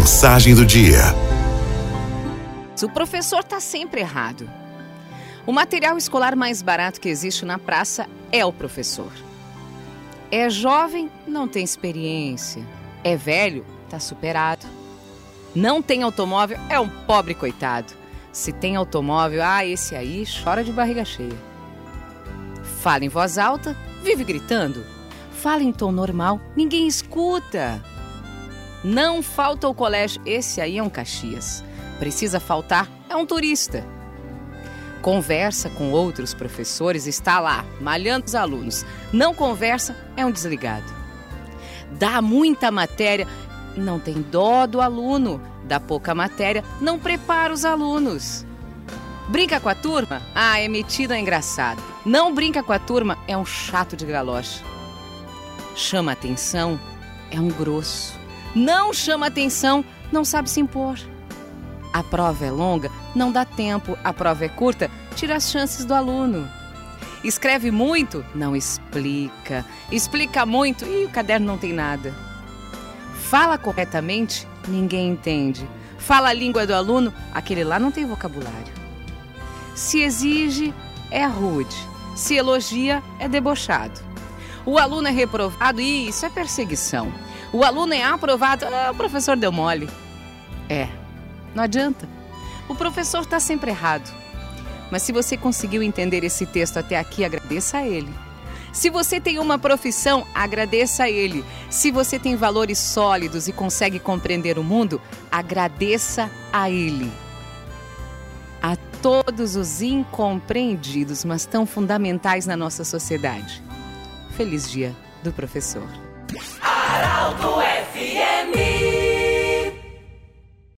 Mensagem do dia. O professor está sempre errado. O material escolar mais barato que existe na praça é o professor. É jovem, não tem experiência. É velho, está superado. Não tem automóvel, é um pobre coitado. Se tem automóvel, ah, esse aí chora de barriga cheia. Fala em voz alta, vive gritando. Fala em tom normal, ninguém escuta. Não falta o colégio, esse aí é um Caxias. Precisa faltar, é um turista. Conversa com outros professores, está lá, malhando os alunos. Não conversa, é um desligado. Dá muita matéria, não tem dó do aluno. Dá pouca matéria, não prepara os alunos. Brinca com a turma? Ah, é metido, é engraçado. Não brinca com a turma, é um chato de galocha. Chama atenção, é um grosso. Não chama atenção, não sabe se impor. A prova é longa, não dá tempo. A prova é curta, tira as chances do aluno. Escreve muito, não explica. Explica muito e o caderno não tem nada. Fala corretamente, ninguém entende. Fala a língua do aluno, aquele lá não tem vocabulário. Se exige, é rude. Se elogia, é debochado. O aluno é reprovado e isso é perseguição. O aluno é aprovado, ah, o professor deu mole. É, não adianta. O professor está sempre errado. Mas se você conseguiu entender esse texto até aqui, agradeça a ele. Se você tem uma profissão, agradeça a ele. Se você tem valores sólidos e consegue compreender o mundo, agradeça a ele. A todos os incompreendidos, mas tão fundamentais na nossa sociedade. Feliz dia do professor. Arauto é